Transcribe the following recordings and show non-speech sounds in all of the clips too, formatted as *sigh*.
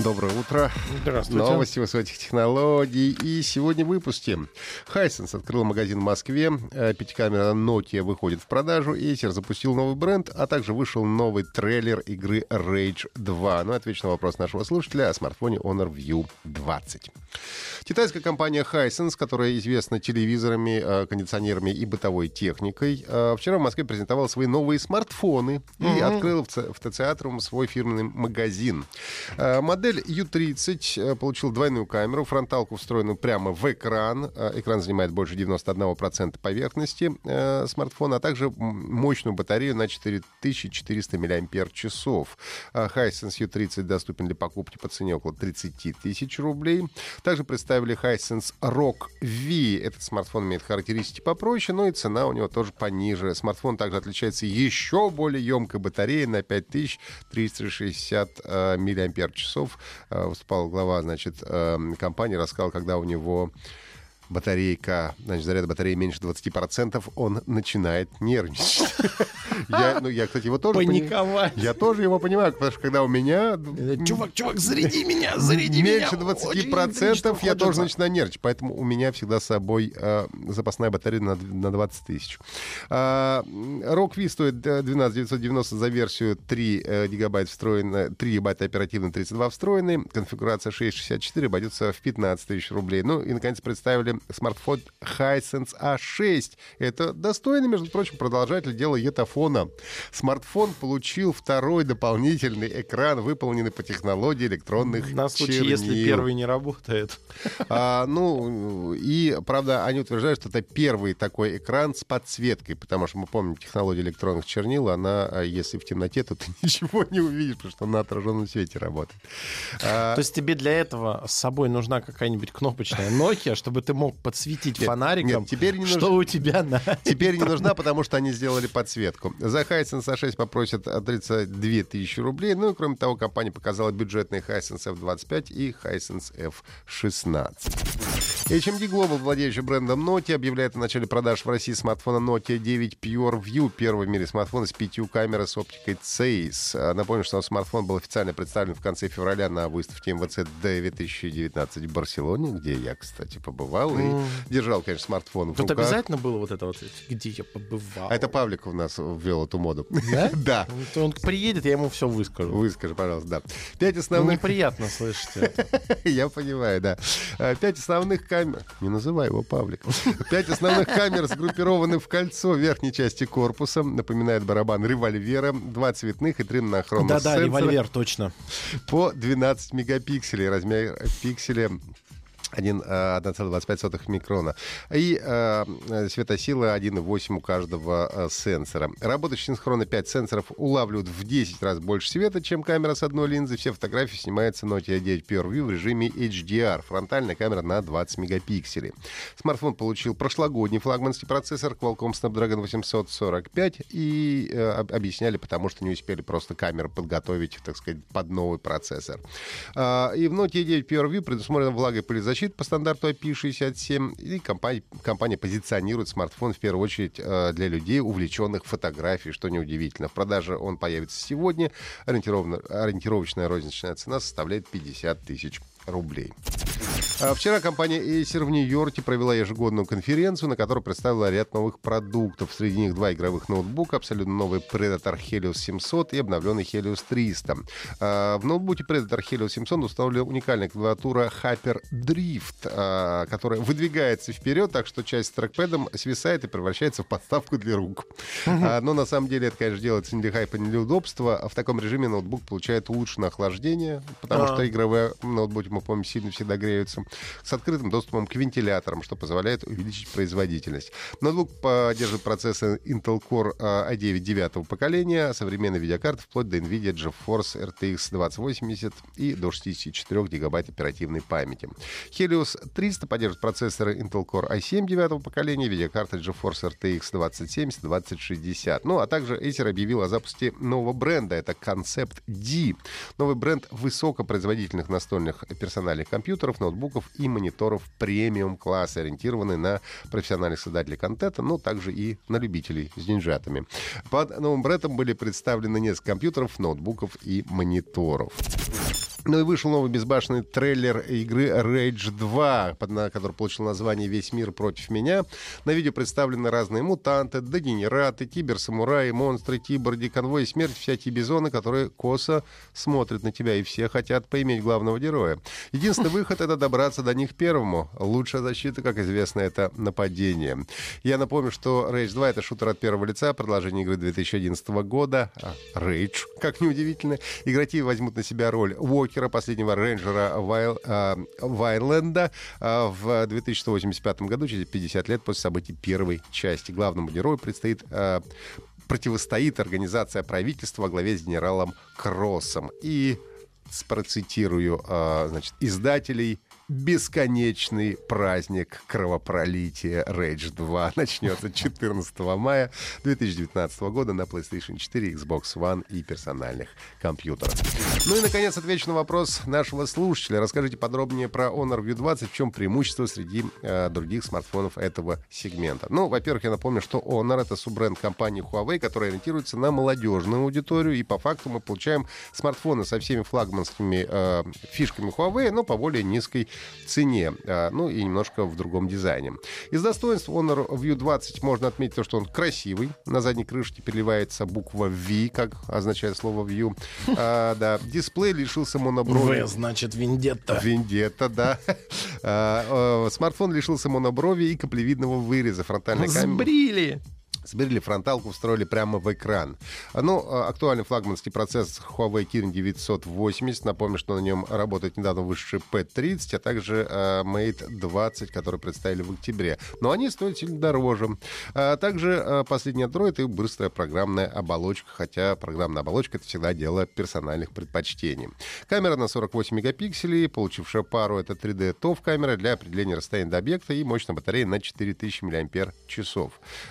Доброе утро. Здравствуйте. Новости высоких технологий. И сегодня в выпуске. Хайсенс открыл магазин в Москве. Э, Пятикамера Nokia выходит в продажу. Acer запустил новый бренд, а также вышел новый трейлер игры Rage 2. Ну, отвечу на вопрос нашего слушателя о смартфоне Honor View 20. Китайская компания Hisense, которая известна телевизорами, э, кондиционерами и бытовой техникой, э, вчера в Москве презентовала свои новые смартфоны и открыла в ТЦ свой фирменный магазин. Э, Модель U30 э, получила двойную камеру, фронталку встроенную прямо в экран. Э, Экран занимает больше 91% поверхности э, смартфона, а также мощную батарею на 4400 мАч. Hisense U30 доступен для покупки по цене около 30 тысяч рублей. Также представили Hisense Rock V. Этот смартфон имеет характеристики попроще, но и цена у него тоже пониже. Смартфон также отличается еще более емкой батареей на 5360 э, мАч. Э, Выступал глава, значит, э, компании, рассказал, когда у него батарейка, значит, заряд батареи меньше 20%, он начинает нервничать. *laughs* Я, ну, я, кстати, его тоже... пони- Паниковать. Я тоже его понимаю, потому что когда у меня Э, Чувак, чувак, заряди меня, *laughs* заряди меньше меня. 20% Очень процентов я хочется. тоже начинаю нервничать. Поэтому у меня всегда с собой э, запасная батарея на, на 20 тысяч. А, Rock V стоит э, 12 990 за версию 3 э, гигабайт встроенная, 3 гигабайта оперативно, 32 встроенный. Конфигурация 664 обойдется в 15 тысяч рублей. Ну и, наконец, представили смартфон Hisense A6. Это достойный, между прочим, продолжатель дела етафона. Смартфон получил второй дополнительный экран, выполненный по технологии электронных На случай, чернил. если первый не работает. *laughs* А, ну, и, правда, они утверждают, что это первый такой экран с подсветкой, потому что мы помним технологию электронных чернил, она, а, если в темноте, то ты *laughs* ничего не увидишь, потому что на отраженном свете работает. А, То есть тебе для этого с собой нужна какая-нибудь кнопочная Nokia, чтобы ты мог подсветить Нет, фонариком, нет, теперь не что нужно- у тебя на... Теперь не нужна, потому что они сделали подсветку. За Hisense A6 попросят а, 32 тысячи рублей. Ну и кроме того, компания показала бюджетный Hisense F25 и Hisense F16. HMD Global, владеющий брендом Nokia, объявляет о начале продаж в России смартфона Nokia 9 Pure View, первый в мире смартфон с пятью камерой с оптикой CEIS. Напомню, что смартфон был официально представлен в конце февраля на выставке МВЦ 2019 в Барселоне, где я, кстати, побывал и держал, конечно, смартфон в Тут руках. обязательно было вот это вот, где я побывал. А это Павлик у нас ввел эту моду. Да? *laughs* Да. Вот Он приедет, я ему все выскажу. Выскажи, пожалуйста, да. Пять Ну, основных... неприятно слышать это. *laughs* Я понимаю, да. А, Пять основных камер... Не называй его Павлик. Пять основных камер сгруппированы в кольцо верхней части корпуса. Напоминает барабан револьвера. Два цветных и три монохромных Да-да, револьвер, точно. По 12 мегапикселей. Размер пикселя 1, 1,25 микрона. И э, э, светосила 1,8 у каждого э, сенсора. Работающие синхронно 5 сенсоров улавливают в 10 раз больше света, чем камера с одной линзой. Все фотографии снимаются Nokia 9 Pure View в режиме HDR. Фронтальная камера на 20 мегапикселей. Смартфон получил прошлогодний флагманский процессор Qualcomm Snapdragon 845 и э, об- объясняли, потому что не успели просто камеры подготовить, так сказать, под новый процессор. А, и в Nokia 9 Pure View предусмотрена влагопылезащита по стандарту IP67, и компания, компания позиционирует смартфон в первую очередь э, для людей, увлеченных фотографией, что неудивительно. В продаже он появится сегодня. Ориентировочная розничная цена составляет 50 тысяч рублей. А Вчера компания Acer в Нью-Йорке провела ежегодную конференцию, на которой представила ряд новых продуктов. Среди них два игровых ноутбука, абсолютно новый Predator Helios 700 и обновленный Helios 300. А, В ноутбуке Predator Helios 700 установлена уникальная клавиатура Hyper Drift, а, которая выдвигается вперед, так что часть с трекпэдом свисает и превращается в подставку для рук. Но на самом деле это, конечно, делается не для хайпа, не для удобства. В таком режиме ноутбук получает улучшенное охлаждение, потому что игровые ноутбуки, мы помним, сильно всегда греются. С открытым доступом к вентиляторам, что позволяет увеличить производительность. Ноутбук поддерживает процессы Intel Core i9 9 поколения, современные видеокарты вплоть до NVIDIA GeForce RTX 2080 и до 64 гигабайт оперативной памяти. Helios 300 поддерживает процессоры Intel Core i7 9 поколения, видеокарты GeForce RTX 2070, 2060. Ну, а также Acer объявил о запуске нового бренда. Это Concept D. Новый бренд высокопроизводительных настольных персональных компьютеров, ноутбуков и мониторов премиум-класса, ориентированный на профессиональных создателей контента, но также и на любителей с деньжатами. Под новым брендом были представлены несколько компьютеров, ноутбуков и мониторов. Ну и вышел новый безбашенный трейлер игры Rage 2, под, на, который получил название «Весь мир против меня». На видео представлены разные мутанты, дегенераты, киберсамураи, монстры, киборги, конвой смерти, всякие бизоны, которые косо смотрят на тебя, и все хотят поиметь главного героя. Единственный выход — это добраться до них первому. Лучшая защита, как известно, это нападение. Я напомню, что Rage 2 — это шутер от первого лица, продолжение игры 2011 года. Rage, как неудивительно. Игроки возьмут на себя роль Паркера, последнего рейнджера Вайл, э, Вайленда э, в 2085 году, через 50 лет после событий первой части. Главному герою предстоит э, противостоит организация правительства во главе с генералом Кроссом. И процитирую э, значит, издателей бесконечный праздник кровопролития Rage 2 *laughs* начнется 14 мая 2019 года на PlayStation 4, Xbox One и персональных компьютерах. Ну и, наконец, отвечу на вопрос нашего слушателя. Расскажите подробнее про Honor View 20, в чем преимущество среди э, других смартфонов этого сегмента. Ну, во-первых, я напомню, что Honor — это суббренд компании Huawei, которая ориентируется на молодежную аудиторию, и по факту мы получаем смартфоны со всеми флагманскими э, фишками Huawei, но по более низкой цене, а, ну и немножко в другом дизайне. Из достоинств Honor View 20 можно отметить то, что он красивый. На задней крышке переливается буква V, как означает слово View. А, *laughs* да. Дисплей лишился моноброви. В значит Вендетта. Вендетта, да. *laughs* А, а, смартфон лишился моноброви и каплевидного выреза. Фронтальная камера. Сбрили! Сбрили фронталку, встроили прямо в экран. Ну, а, актуальный флагманский процессор Huawei Kirin 980. Напомню, что на нем работает недавно вышедший P30, а также uh, Mate 20, который представили в октябре. Но они стоят сильно дороже. А также uh, последний Android и быстрая программная оболочка, хотя программная оболочка — это всегда дело персональных предпочтений. Камера на 48 мегапикселей, получившая пару — это 3D TOF камера для определения расстояния до объекта и мощная батарея на 4000 мАч.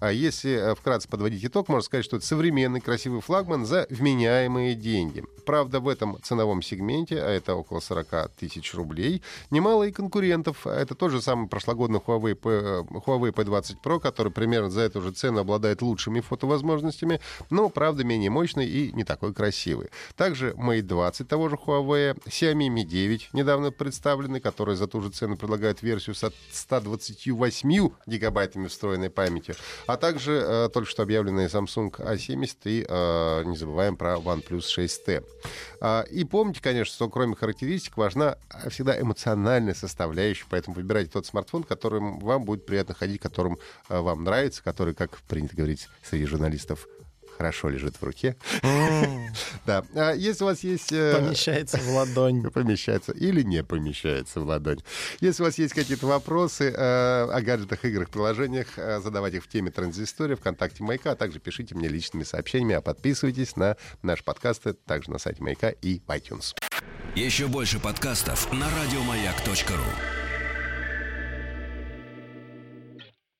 А если Э, вкратце подводить итог, можно сказать, что это современный красивый флагман за вменяемые деньги. Правда, в этом ценовом сегменте, а это около 40 тысяч рублей, немало и конкурентов. Это тот же самый прошлогодний Huawei, P, э, Huawei P20 Pro, который примерно за эту же цену обладает лучшими фотовозможностями, но, правда, менее мощный и не такой красивый. Также Mate 20 того же Huawei, Xiaomi Mi 9 недавно представленный, который за ту же цену предлагает версию с 128 гигабайтами встроенной памяти, а также э, только что объявленные Samsung A70 и э, не забываем про OnePlus 6T. Э, и помните, конечно, что кроме характеристик важна всегда эмоциональная составляющая, поэтому выбирайте тот смартфон, которым вам будет приятно ходить, которым э, вам нравится, который, как принято говорить среди журналистов, хорошо лежит в руке. *laughs* Да. А если у вас есть... Э, помещается в ладонь. *laughs* Помещается или не помещается в ладонь. Если у вас есть какие-то вопросы э, о гаджетах, играх, приложениях, э, задавайте их в теме Транзистория, ВКонтакте Маяка, а также пишите мне личными сообщениями, а подписывайтесь на наш подкаст также на сайте Маяка и iTunes. Еще больше подкастов на радиомаяк.ру